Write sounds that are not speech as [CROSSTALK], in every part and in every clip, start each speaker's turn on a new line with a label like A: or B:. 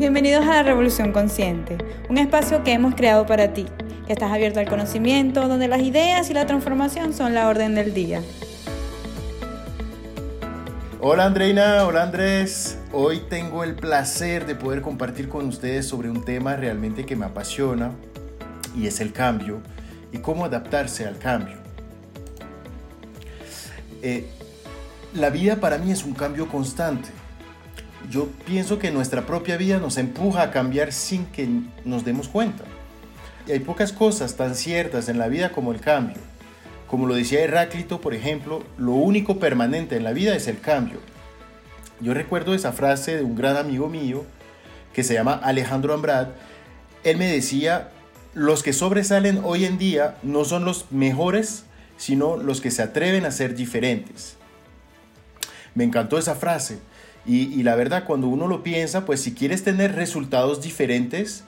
A: Bienvenidos a la Revolución Consciente, un espacio que hemos creado para ti, que estás abierto al conocimiento, donde las ideas y la transformación son la orden del día.
B: Hola Andreina, hola Andrés. Hoy tengo el placer de poder compartir con ustedes sobre un tema realmente que me apasiona y es el cambio y cómo adaptarse al cambio. Eh, la vida para mí es un cambio constante. Yo pienso que nuestra propia vida nos empuja a cambiar sin que nos demos cuenta. Y hay pocas cosas tan ciertas en la vida como el cambio. Como lo decía Heráclito, por ejemplo, lo único permanente en la vida es el cambio. Yo recuerdo esa frase de un gran amigo mío que se llama Alejandro Ambrad. Él me decía, los que sobresalen hoy en día no son los mejores, sino los que se atreven a ser diferentes. Me encantó esa frase. Y, la verdad, cuando uno lo piensa, pues si quieres tener resultados diferentes,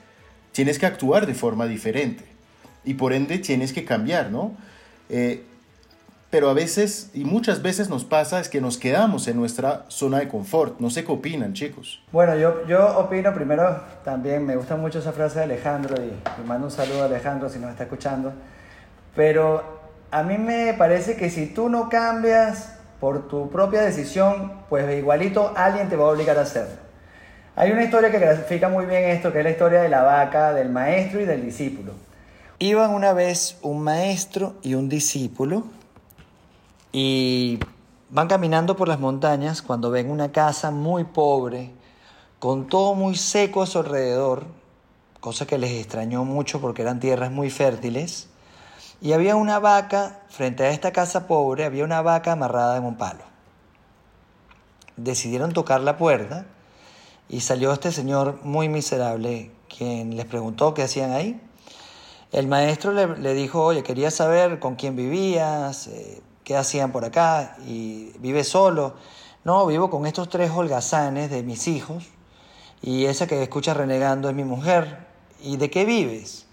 B: tienes que actuar de forma diferente. Y por ende tienes que cambiar, ¿no? Eh, pero a veces, y muchas veces nos pasa, es que nos quedamos en nuestra zona de confort. No sé qué opinan, chicos.
C: Bueno, yo, yo opino primero, también me gusta mucho esa frase de Alejandro, y mando un saludo a Alejandro si nos está escuchando. Pero a mí me parece que si tú no cambias, por tu propia decisión, pues igualito alguien te va a obligar a hacerlo. Hay una historia que grafica muy bien esto, que es la historia de la vaca, del maestro y del discípulo. Iban una vez un maestro y un discípulo y van caminando por las montañas cuando ven una casa muy pobre, con todo muy seco a su alrededor, cosa que les extrañó mucho porque eran tierras muy fértiles. Y había una vaca, frente a esta casa pobre, había una vaca amarrada en un palo. Decidieron tocar la puerta y salió este señor muy miserable, quien les preguntó qué hacían ahí. El maestro le, dijo, oye, quería saber con quién vivías, eh, qué hacían por acá, y vive solo. No, vivo con estos tres holgazanes de mis hijos, y esa que escucha renegando es mi mujer. ¿Y de qué vives?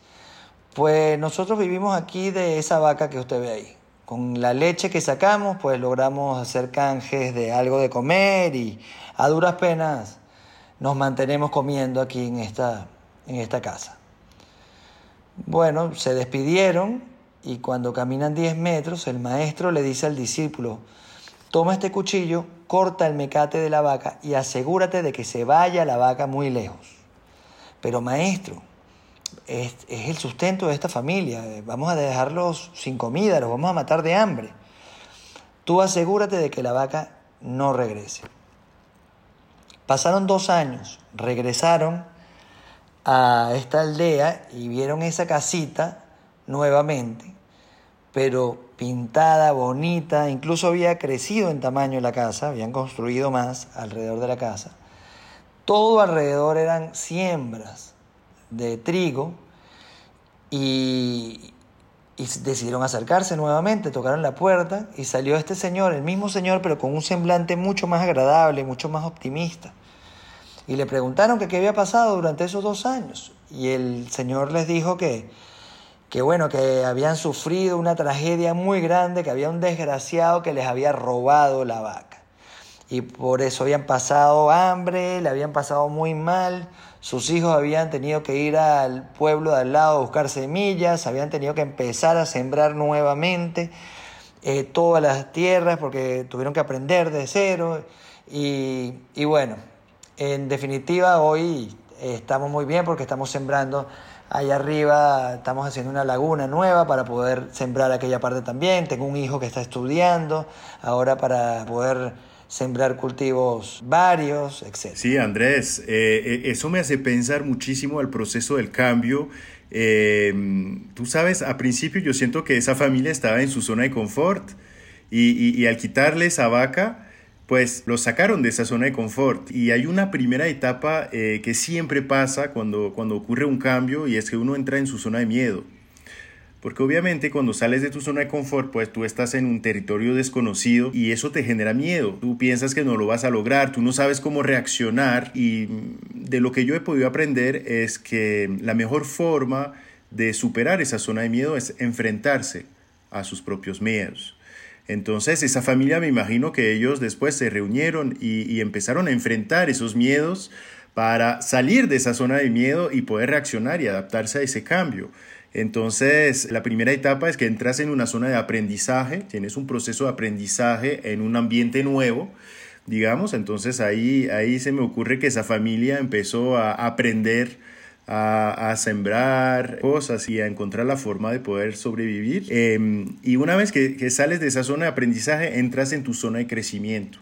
C: Pues nosotros vivimos aquí de esa vaca que usted ve ahí. Con la leche que sacamos, pues logramos hacer canjes de algo de comer y a duras penas nos mantenemos comiendo aquí en esta, en esta casa. Bueno, se despidieron y cuando caminan 10 metros, el maestro le dice al discípulo, toma este cuchillo, corta el mecate de la vaca y asegúrate de que se vaya la vaca muy lejos. Pero maestro, es, el sustento de esta familia. Vamos a dejarlos sin comida, los vamos a matar de hambre. Tú asegúrate de que la vaca no regrese. Pasaron dos años, regresaron a esta aldea y vieron esa casita nuevamente, pero pintada, bonita, incluso había crecido en tamaño la casa, habían construido más alrededor de la casa. Todo alrededor eran siembras, de trigo y, decidieron acercarse nuevamente, tocaron la puerta y salió este señor, el mismo señor, pero con un semblante mucho más agradable, mucho más optimista. Y le preguntaron que qué había pasado durante esos dos años. Y el señor les dijo que, que bueno, que habían sufrido una tragedia muy grande, que había un desgraciado que les había robado la vaca. Y por eso habían pasado hambre, le habían pasado muy mal, sus hijos habían tenido que ir al pueblo de al lado a buscar semillas, habían tenido que empezar a sembrar nuevamente eh, todas las tierras porque tuvieron que aprender de cero. Y, y bueno, en definitiva hoy estamos muy bien porque estamos sembrando allá arriba, estamos haciendo una laguna nueva para poder sembrar aquella parte también. Tengo un hijo que está estudiando ahora para poder sembrar cultivos varios, etc.
B: Sí, Andrés, eh, eh, eso me hace pensar muchísimo al proceso del cambio. Eh, tú sabes, a principio yo siento que esa familia estaba en su zona de confort y, al quitarle esa vaca, pues los sacaron de esa zona de confort. Y hay una primera etapa que siempre pasa cuando, cuando ocurre un cambio y es que uno entra en su zona de miedo. Porque obviamente cuando sales de tu zona de confort, pues tú estás en un territorio desconocido y eso te genera miedo. Tú piensas que no lo vas a lograr, tú no sabes cómo reaccionar y de lo que yo he podido aprender es que la mejor forma de superar esa zona de miedo es enfrentarse a sus propios miedos. Entonces esa familia me imagino que ellos después se reunieron y, y empezaron a enfrentar esos miedos para salir de esa zona de miedo y poder reaccionar y adaptarse a ese cambio. Entonces, la primera etapa es que entras en una zona de aprendizaje, tienes un proceso de aprendizaje en un ambiente nuevo, digamos, entonces ahí, ahí se me ocurre que esa familia empezó a aprender a, sembrar cosas y a encontrar la forma de poder sobrevivir. Em, y una vez que, que sales de esa zona de aprendizaje, entras en tu zona de crecimiento.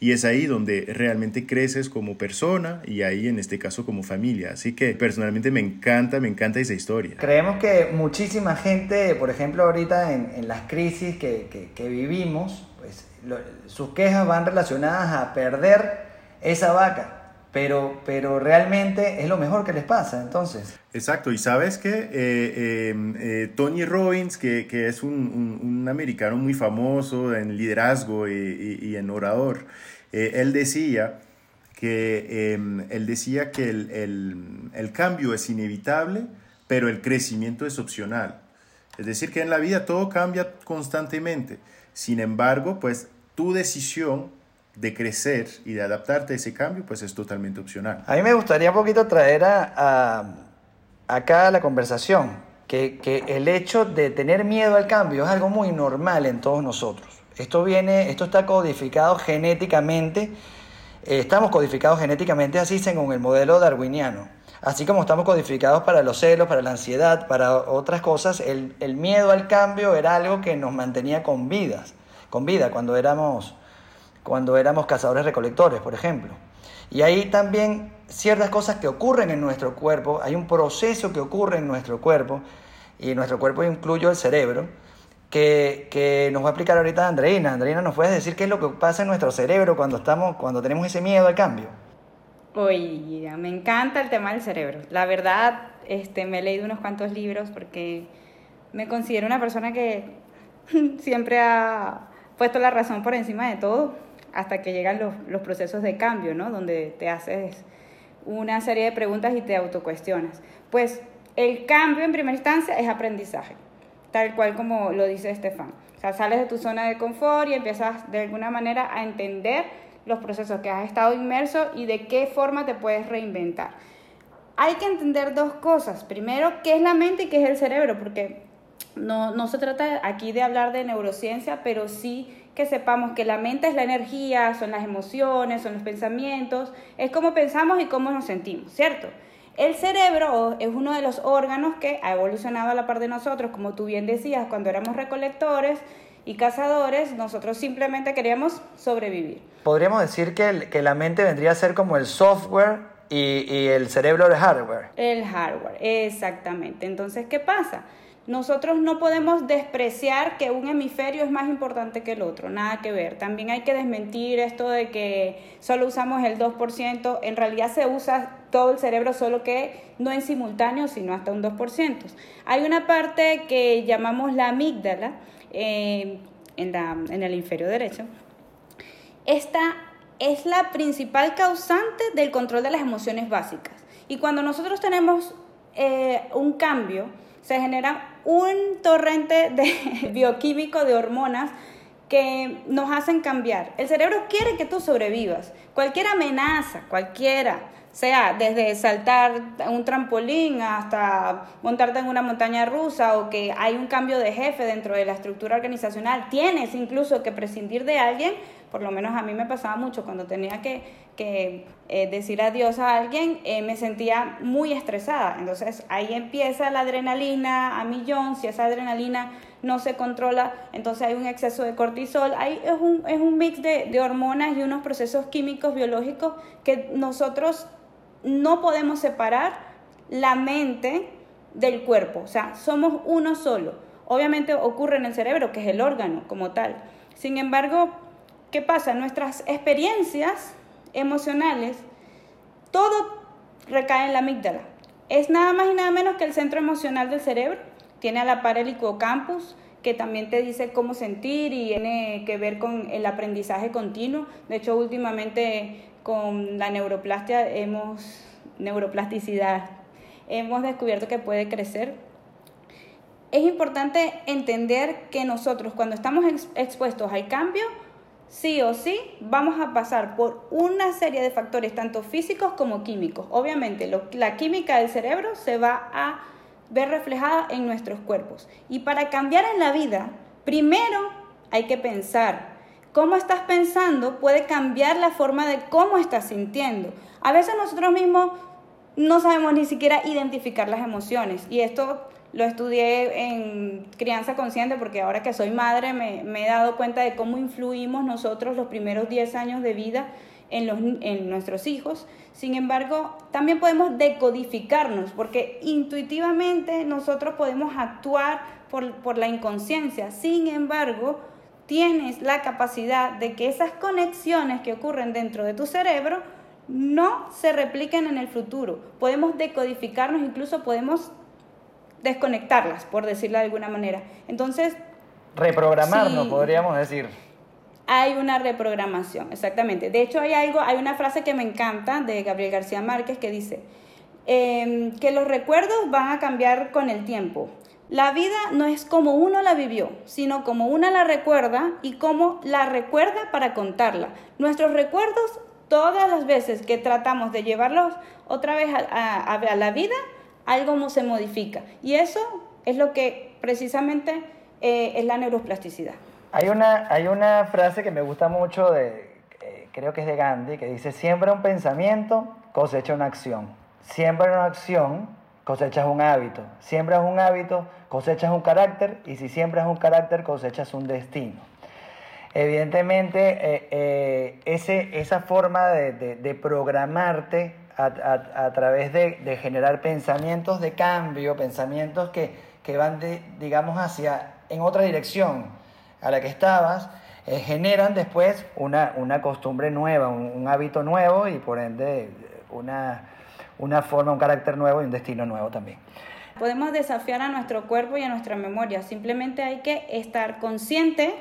B: Y es ahí donde realmente creces como persona y ahí en este caso como familia. Así que personalmente me encanta, me encanta esa historia.
C: Creemos que muchísima gente, por ejemplo, ahorita en, las crisis que, que vivimos, pues sus quejas van relacionadas a perder esa vaca. Pero, pero realmente es lo mejor que les pasa, entonces.
B: Exacto, y sabes que eh, eh, eh, Tony Robbins, que, que es un, un, un, americano muy famoso en liderazgo y, y, y en orador, él decía que, em, él decía que el, el, el cambio es inevitable, pero el crecimiento es opcional. Es decir, que en la vida todo cambia constantemente. Sin embargo, pues tu decisión de crecer y de adaptarte a ese cambio, pues es totalmente opcional.
C: A mí me gustaría un poquito traer a, acá la conversación que, que, el hecho de tener miedo al cambio es algo muy normal en todos nosotros. Esto viene, esto está codificado genéticamente, eh, estamos codificados genéticamente así según el modelo darwiniano. Así como estamos codificados para los celos, para la ansiedad, para otras cosas, el, el miedo al cambio era algo que nos mantenía con vidas, con vida cuando éramos cuando éramos cazadores recolectores, por ejemplo. Y hay también ciertas cosas que ocurren en nuestro cuerpo, hay un proceso que ocurre en nuestro cuerpo, y nuestro cuerpo incluye el cerebro, que, que, nos va a explicar ahorita Andreina. Andreina, ¿nos puedes decir qué es lo que pasa en nuestro cerebro cuando, estamos, cuando tenemos ese miedo al cambio?
A: Oye, me encanta el tema del cerebro. La verdad, este, me he leído unos cuantos libros porque me considero una persona que [LAUGHS] siempre ha puesto la razón por encima de todo hasta que llegan los, los procesos de cambio, ¿no? Donde te haces una serie de preguntas y te autocuestionas. Pues el cambio en primera instancia es aprendizaje, tal cual como lo dice Estefan. O sea, sales de tu zona de confort y empiezas de alguna manera a entender los procesos que has estado inmerso y de qué forma te puedes reinventar. Hay que entender dos cosas. Primero, qué es la mente y qué es el cerebro, porque no, no se trata aquí de hablar de neurociencia, pero sí que sepamos que la mente es la energía, son las emociones, son los pensamientos, es cómo pensamos y cómo nos sentimos, ¿cierto? El cerebro es uno de los órganos que ha evolucionado a la par de nosotros, como tú bien decías, cuando éramos recolectores y cazadores, nosotros simplemente queríamos sobrevivir.
C: Podríamos decir que, el, que la mente vendría a ser como el software y, y el cerebro el hardware.
A: El hardware, exactamente. Entonces, ¿qué pasa? Nosotros no podemos despreciar que un hemisferio es más importante que el otro, nada que ver. También hay que desmentir esto de que solo usamos el 2%, en realidad se usa todo el cerebro, solo que no en simultáneo, sino hasta un 2%. Hay una parte que llamamos la amígdala eh, en, el inferior derecho. Esta es la principal causante del control de las emociones básicas. Y cuando nosotros tenemos eh, un cambio, se genera un torrente de [LAUGHS] bioquímico de hormonas que nos hacen cambiar. El cerebro quiere que tú sobrevivas. Cualquier amenaza, cualquiera, sea desde saltar un trampolín hasta montarte en una montaña rusa o que hay un cambio de jefe dentro de la estructura organizacional, tienes incluso que prescindir de alguien, por lo menos a mí me pasaba mucho cuando tenía que, eh, decir adiós a alguien, eh, me sentía muy estresada. Entonces ahí empieza la adrenalina a millón, si esa adrenalina no se controla, entonces hay un exceso de cortisol, ahí es un, es un mix de, de hormonas y unos procesos químicos, biológicos que nosotros no podemos separar la mente del cuerpo, o sea, somos uno solo. Obviamente ocurre en el cerebro, que es el órgano como tal. Sin embargo, ¿qué pasa? Nuestras experiencias emocionales, todo recae en la amígdala. Es nada más y nada menos que el centro emocional del cerebro. Tiene a la par el hipocampus, que también te dice cómo sentir y tiene que ver con el aprendizaje continuo. De hecho, últimamente con la neuroplastia hemos, neuroplasticidad, hemos descubierto que puede crecer. Es importante entender que nosotros cuando estamos expuestos al cambio, sí o sí vamos a pasar por una serie de factores, tanto físicos como químicos. Obviamente, la química del cerebro se va a ver reflejada en nuestros cuerpos. Y para cambiar en la vida, primero hay que pensar. Cómo estás pensando puede cambiar la forma de cómo estás sintiendo. A veces nosotros mismos no sabemos ni siquiera identificar las emociones. Y esto lo estudié en crianza consciente porque ahora que soy madre me, he dado cuenta de cómo influimos nosotros los primeros 10 años de vida en, los, en nuestros hijos. Sin embargo, también podemos decodificarnos porque intuitivamente nosotros podemos actuar por, por la inconsciencia. Sin embargo, tienes la capacidad de que esas conexiones que ocurren dentro de tu cerebro no se repliquen en el futuro. Podemos decodificarnos, incluso podemos desconectarlas, por decirlo de alguna manera. Entonces...
C: Reprogramarnos, podríamos decir.
A: Hay una reprogramación, exactamente. De hecho, hay algo, hay una frase que me encanta de Gabriel García Márquez que dice em, que los recuerdos van a cambiar con el tiempo. La vida no es como uno la vivió, sino como una la recuerda y como la recuerda para contarla. Nuestros recuerdos, todas las veces que tratamos de llevarlos otra vez a, a la vida, algo se modifica. Y eso es lo que precisamente eh, es la neuroplasticidad.
C: Hay una, hay una frase que me gusta mucho, de, eh, creo que es de Gandhi, que dice, siembra un pensamiento, cosecha una acción. Siembra una acción, cosechas un hábito. Siembras un hábito, cosechas un carácter. Y si siembras un carácter, cosechas un destino. Evidentemente, eh, ese, esa forma de, de programarte a, través de, generar pensamientos de cambio, pensamientos que, que, van, de, digamos, hacia, en otra dirección a la que estabas, eh, generan después una, una costumbre nueva, un, hábito nuevo y por ende una, una forma, un carácter nuevo y un destino nuevo también.
A: Podemos desafiar a nuestro cuerpo y a nuestra memoria, simplemente hay que estar consciente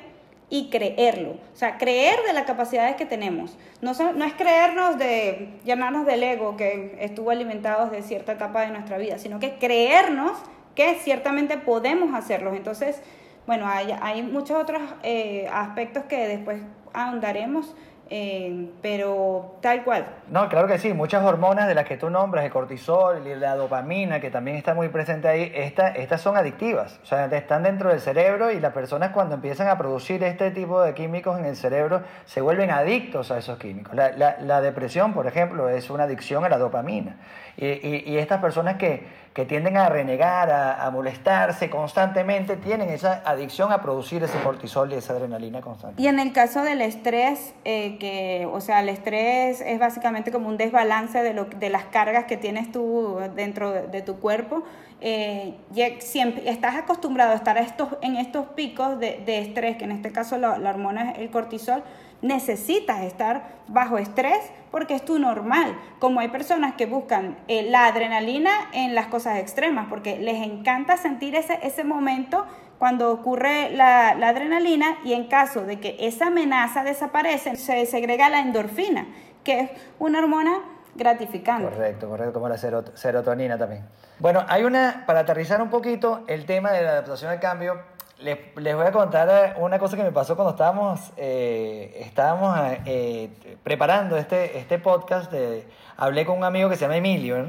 A: y creerlo. O sea, creer de las capacidades que tenemos. No, no es creernos de llenarnos del ego que estuvo alimentado desde cierta etapa de nuestra vida, sino que creernos que ciertamente podemos hacerlos. Entonces, bueno, hay, hay muchos otros eh, aspectos que después ahondaremos eh, pero tal cual.
C: No, claro que sí, muchas hormonas de las que tú nombras, el cortisol la dopamina, que también está muy presente ahí, esta, estas son adictivas, o sea, están dentro del cerebro y las personas cuando empiezan a producir este tipo de químicos en el cerebro se vuelven adictos a esos químicos. La, la depresión, por ejemplo, es una adicción a la dopamina. Y, y, y estas personas que, que tienden a renegar, a, molestarse constantemente, tienen esa adicción a producir ese cortisol y esa adrenalina constante.
A: Y en el caso del estrés, eh, que, o sea, el estrés es básicamente como un desbalance de, lo, de las cargas que tienes tú dentro de, tu cuerpo. Eh, siempre estás acostumbrado a estar estos, en estos picos de, de estrés, que en este caso la, la hormona es el cortisol, necesitas estar bajo estrés porque es tu normal. Como hay personas que buscan eh, la adrenalina en las cosas extremas, porque les encanta sentir ese, ese momento cuando ocurre la, adrenalina y en caso de que esa amenaza desaparece, se segrega la endorfina, que es una hormona gratificante.
C: Correcto, correcto, como la serotonina también. Bueno, hay una, para aterrizar un poquito el tema de la adaptación al cambio, les, voy a contar eh, una cosa que me pasó cuando estábamos, eh, estábamos eh, preparando este, este podcast. De, hablé con un amigo que se llama Emilio,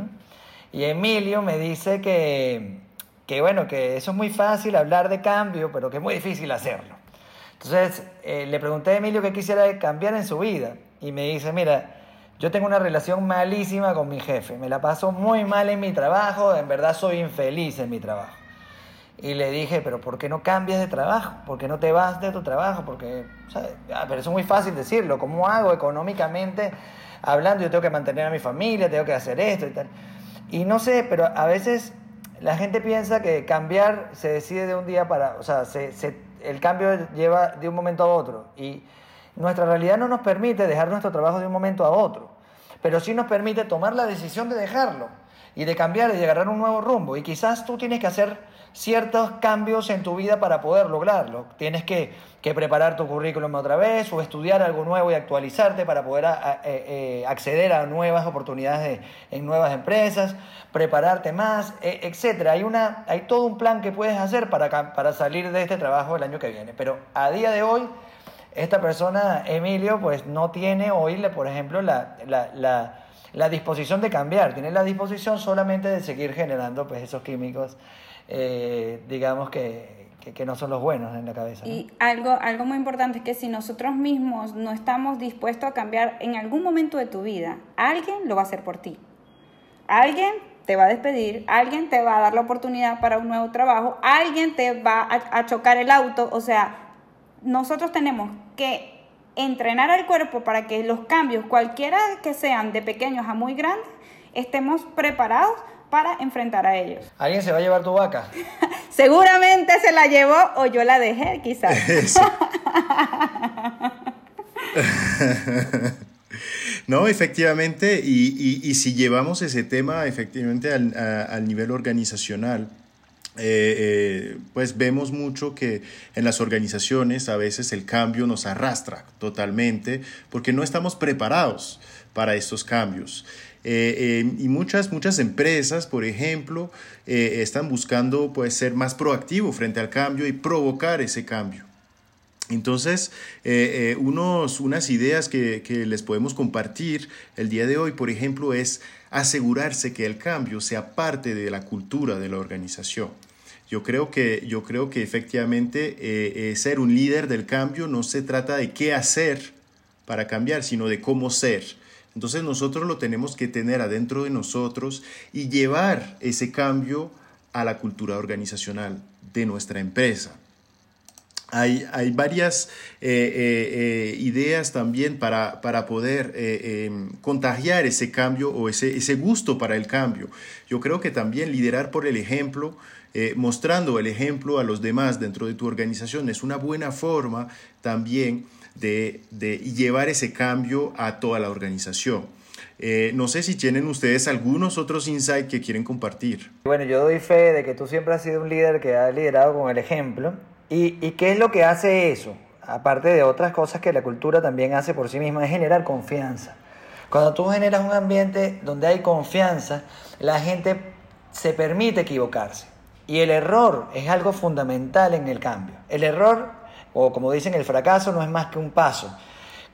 C: y Emilio me dice que, que, bueno, que eso es muy fácil hablar de cambio, pero que es muy difícil hacerlo. Entonces le pregunté a Emilio qué quisiera cambiar en su vida, y me dice, mira, yo tengo una relación malísima con mi jefe, me la paso muy mal en mi trabajo, en verdad soy infeliz en mi trabajo. Y le dije, pero ¿por qué no cambias de trabajo? ¿Por qué no te vas de tu trabajo? Porque, ah, pero eso es muy fácil decirlo. ¿Cómo hago económicamente hablando? Yo tengo que mantener a mi familia, tengo que hacer esto y tal. Y no sé, pero a veces la gente piensa que cambiar se decide de un día para, o sea, se, el cambio lleva de un momento a otro. Y nuestra realidad no nos permite dejar nuestro trabajo de un momento a otro, pero sí nos permite tomar la decisión de dejarlo y de cambiar y de agarrar un nuevo rumbo. Y quizás tú tienes que hacer ciertos cambios en tu vida para poder lograrlo. Tienes que, preparar tu currículum otra vez o estudiar algo nuevo y actualizarte para poder eh, eh, acceder a nuevas oportunidades en nuevas empresas, prepararte más, e, etc. Hay, una, hay todo un plan que puedes hacer para, para salir de este trabajo el año que viene. Pero a día de hoy esta persona, Emilio, pues no tiene hoy, por ejemplo, la, la, la, disposición de cambiar, tiene la disposición solamente de seguir generando pues, esos químicos, eh, digamos que, que, no son los buenos en la cabeza.
A: Y algo, algo muy importante es que si nosotros mismos no estamos dispuestos a cambiar en algún momento de tu vida, alguien lo va a hacer por ti. Alguien te va a despedir, alguien te va a dar la oportunidad para un nuevo trabajo, alguien te va a, a chocar el auto, o sea, nosotros tenemos que entrenar al cuerpo para que los cambios, cualquiera que sean, de pequeños a muy grandes, estemos preparados para enfrentar a ellos.
C: ¿Alguien se va a llevar tu vaca? [LAUGHS]
A: Seguramente se la llevó o yo la dejé, quizás. [LAUGHS] [LAUGHS]
B: no, efectivamente, y, si llevamos ese tema efectivamente al nivel organizacional, eh, eh, pues vemos mucho que en las organizaciones a veces el cambio nos arrastra totalmente porque no estamos preparados para estos cambios. Eh, y muchas, muchas empresas, por ejemplo, están buscando pues, ser más proactivos frente al cambio y provocar ese cambio. Entonces, unos, unas ideas que, que les podemos compartir el día de hoy, por ejemplo, es asegurarse que el cambio sea parte de la cultura de la organización. Yo creo que, yo creo que efectivamente eh, eh, ser un líder del cambio no se trata de qué hacer para cambiar, sino de cómo ser. Entonces nosotros lo tenemos que tener adentro de nosotros y llevar ese cambio a la cultura organizacional de nuestra empresa. Hay, hay varias eh, eh, eh, ideas también para, para poder em, contagiar ese cambio o ese, ese gusto para el cambio. Yo creo que también liderar por el ejemplo, mostrando el ejemplo a los demás dentro de tu organización es una buena forma también de, de llevar ese cambio a toda la organización. no sé si tienen ustedes algunos otros insights que quieren compartir.
C: Bueno, yo doy fe de que tú siempre has sido un líder que ha liderado con el ejemplo ¿Y, qué es lo que hace eso? Aparte de otras cosas que la cultura también hace por sí misma, es generar confianza. Cuando tú generas un ambiente donde hay confianza, la gente se permite equivocarse. Y el error es algo fundamental en el cambio. El error, o como dicen, el fracaso no es más que un paso.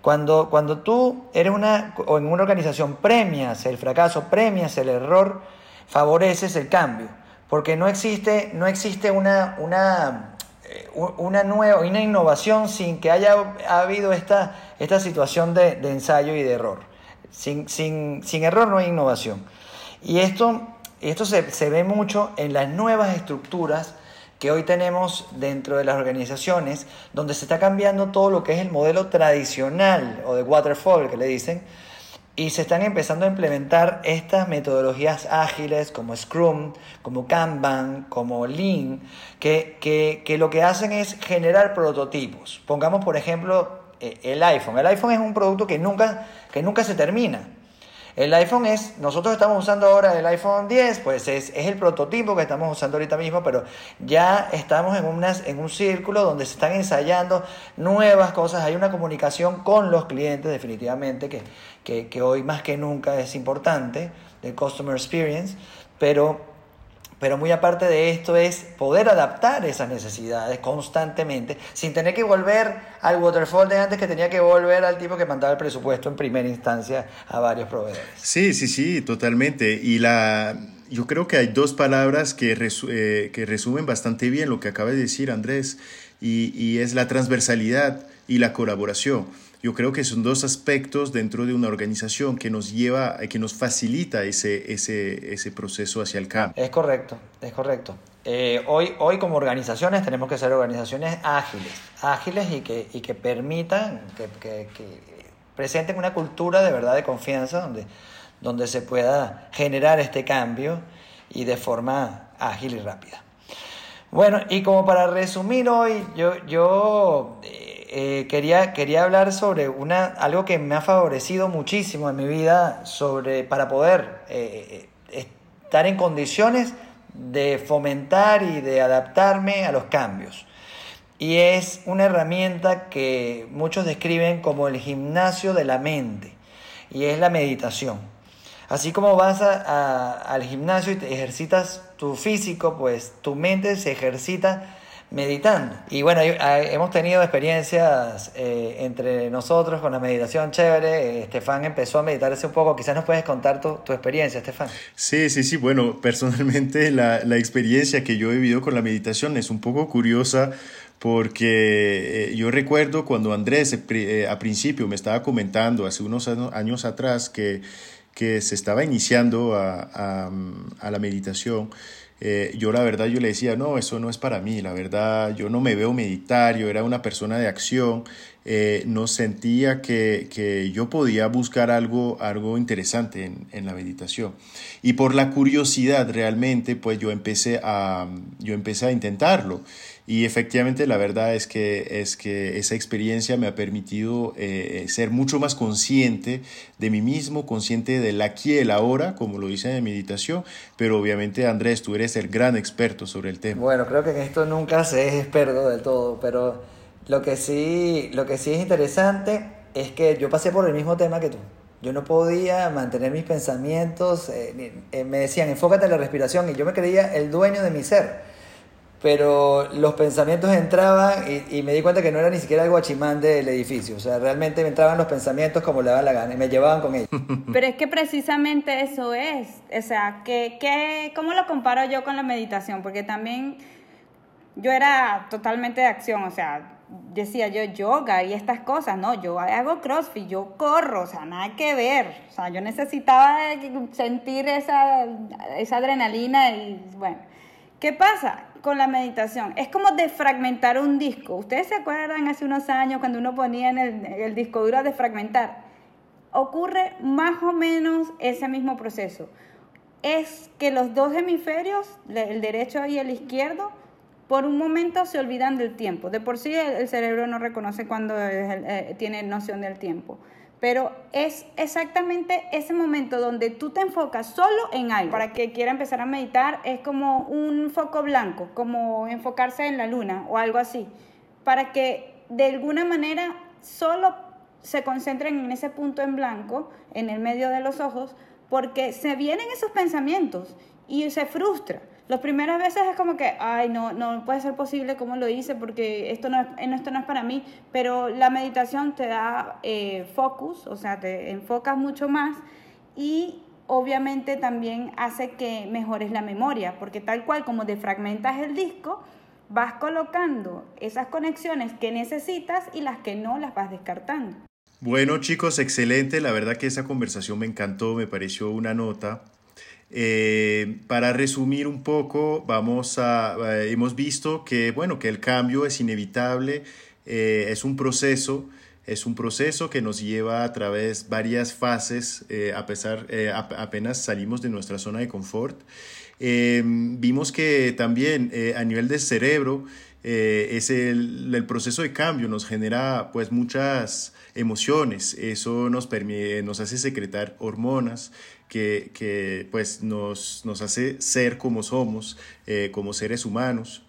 C: Cuando, cuando tú eres una, o en una organización premias el fracaso, premias el error, favoreces el cambio. Porque no existe, no existe una, una una nueva, una innovación sin que haya habido esta, esta situación de, ensayo y de error. Sin, error no hay innovación. Y esto, esto se, se, ve mucho en las nuevas estructuras que hoy tenemos dentro de las organizaciones, donde se está cambiando todo lo que es el modelo tradicional o de waterfall que le dicen, y se están empezando a implementar estas metodologías ágiles como Scrum, como Kanban, como Lean, que, que, lo que hacen es generar prototipos. Pongamos, por ejemplo, eh, el iPhone. El iPhone es un producto que nunca, que nunca se termina. El iPhone es, nosotros estamos usando ahora el iPhone 10, pues es, el prototipo que estamos usando ahorita mismo, pero ya estamos en, unas, en un círculo donde se están ensayando nuevas cosas, hay una comunicación con los clientes definitivamente que, que, que hoy más que nunca es importante, del Customer Experience, pero pero muy aparte de esto es poder adaptar esas necesidades constantemente sin tener que volver al waterfall de antes que tenía que volver al tipo que mandaba el presupuesto en primera instancia a varios proveedores.
B: Sí, sí, sí, totalmente. Y la, yo creo que hay dos palabras que, eh, que resumen bastante bien lo que acaba de decir Andrés y, y es la transversalidad y la colaboración. Yo creo que son dos aspectos dentro de una organización que nos lleva, que nos facilita ese, ese, ese proceso hacia el cambio.
C: Es correcto, es correcto. Eh, hoy, hoy como organizaciones tenemos que ser organizaciones ágiles, ágiles y que, y que permitan, que, que, que presenten una cultura de verdad de confianza donde, donde se pueda generar este cambio y de forma ágil y rápida. Bueno, y como para resumir hoy, yo, yo eh, quería, quería hablar sobre una, algo que me ha favorecido muchísimo en mi vida sobre, para poder eh, eh, estar en condiciones de fomentar y de adaptarme a los cambios. Y es una herramienta que muchos describen como el gimnasio de la mente, y es la meditación. Así como vas al gimnasio y te ejercitas tu físico, pues tu mente se ejercita meditando. Y bueno, hemos tenido experiencias eh, entre nosotros con la meditación chévere. Estefan empezó a meditar hace un poco. Quizás nos puedes contar tu, tu experiencia, Estefan.
B: Sí, sí, sí. Bueno, personalmente [LAUGHS] la, la, experiencia que yo he vivido con la meditación es un poco curiosa porque eh, yo recuerdo cuando Andrés eh, a principio me estaba comentando hace unos años atrás que, que se estaba iniciando a, a la meditación. Eh, yo la verdad yo le decía, no, eso no es para mí, la verdad yo no me veo meditar, yo era una persona de acción, eh, no sentía que, que, yo podía buscar algo, algo interesante en, en, la meditación. Y por la curiosidad realmente, pues yo empecé a, yo empecé a intentarlo. Y efectivamente la verdad es que, es que esa experiencia me ha permitido eh, ser mucho más consciente de mí mismo, consciente del aquí y el ahora, como lo dice en meditación, pero obviamente Andrés, tú eres el gran experto sobre el tema.
C: Bueno, creo que en esto nunca se es experto del todo, pero lo que sí, lo que sí es interesante es que yo pasé por el mismo tema que tú. Yo no podía mantener mis pensamientos, eh, eh, me decían, enfócate en la respiración, y yo me creía el dueño de mi ser pero los pensamientos entraban y, me di cuenta que no era ni siquiera el guachimán del edificio, o sea, realmente me entraban los pensamientos como le daba la gana y me llevaban con ellos. [LAUGHS]
A: Pero es que precisamente eso es, o sea, que, que, ¿cómo lo comparo yo con la meditación? Porque también yo era totalmente de acción, o sea, decía yo yoga y estas cosas, no, yo hago crossfit, yo corro, o sea, nada que ver, o sea, yo necesitaba sentir esa, esa adrenalina y bueno, ¿qué pasa? Con la meditación. Es como defragmentar un disco. ¿Ustedes se acuerdan hace unos años cuando uno ponía en el, disco duro a defragmentar? Ocurre más o menos ese mismo proceso. Es que los dos hemisferios, el derecho y el izquierdo, por un momento se olvidan del tiempo. De por sí el, cerebro no reconoce cuando eh, tiene noción del tiempo pero es exactamente ese momento donde tú te enfocas solo en algo. Para que quiera empezar a meditar es como un foco blanco, como enfocarse en la luna o algo así, para que de alguna manera solo se concentren en ese punto en blanco, en el medio de los ojos, porque se vienen esos pensamientos y se frustra. Las primeras veces es como que, ay, no, no puede ser posible como lo hice porque esto no, es, esto no es para mí, pero la meditación te da eh, focus, o sea, te enfocas mucho más y obviamente también hace que mejores la memoria, porque tal cual como defragmentas el disco, vas colocando esas conexiones que necesitas y las que no las vas descartando.
B: Bueno chicos, excelente, la verdad que esa conversación me encantó, me pareció una nota eh, para resumir un poco, vamos a, eh, hemos visto que, bueno, que el cambio es inevitable, eh, es un proceso, es un proceso que nos lleva a través varias fases, a pesar, apenas salimos de nuestra zona de confort. vimos que también a nivel del cerebro, es el, el, proceso de cambio nos genera pues muchas emociones, eso nos, permite, nos hace secretar hormonas, que, pues nos, nos, hace ser como somos, eh, como seres humanos.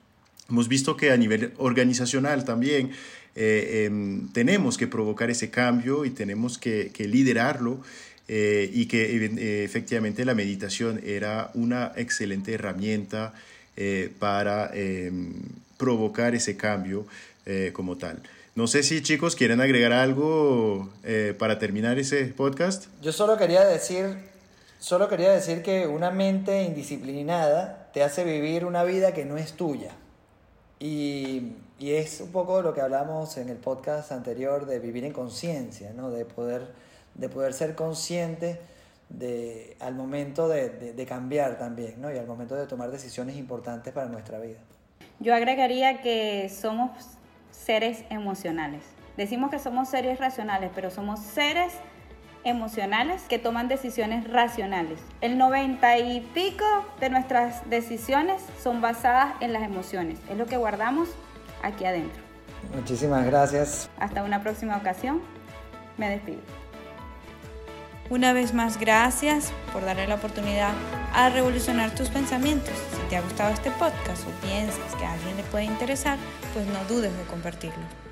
B: Hemos visto que a nivel organizacional también eh, em, tenemos que provocar ese cambio y tenemos que, liderarlo eh, y que efectivamente la meditación era una excelente herramienta para em, provocar ese cambio como tal. No sé si chicos quieren agregar algo para terminar ese podcast.
C: Yo solo quería decir Solo quería decir que una mente indisciplinada te hace vivir una vida que no es tuya. Y, y es un poco lo que hablamos en el podcast anterior de vivir en conciencia, ¿no? de, poder, de poder ser consciente de, al momento de, de, de, cambiar también ¿no? y al momento de tomar decisiones importantes para nuestra vida.
A: Yo agregaría que somos seres emocionales. Decimos que somos seres racionales, pero somos seres emocionales que toman decisiones racionales. El 90 y pico de nuestras decisiones son basadas en las emociones. Es lo que guardamos aquí adentro.
C: Muchísimas gracias.
A: Hasta una próxima ocasión. Me despido. Una vez más, gracias por darle la oportunidad a revolucionar tus pensamientos. Si te ha gustado este podcast o piensas que a alguien le puede interesar, pues no dudes de compartirlo.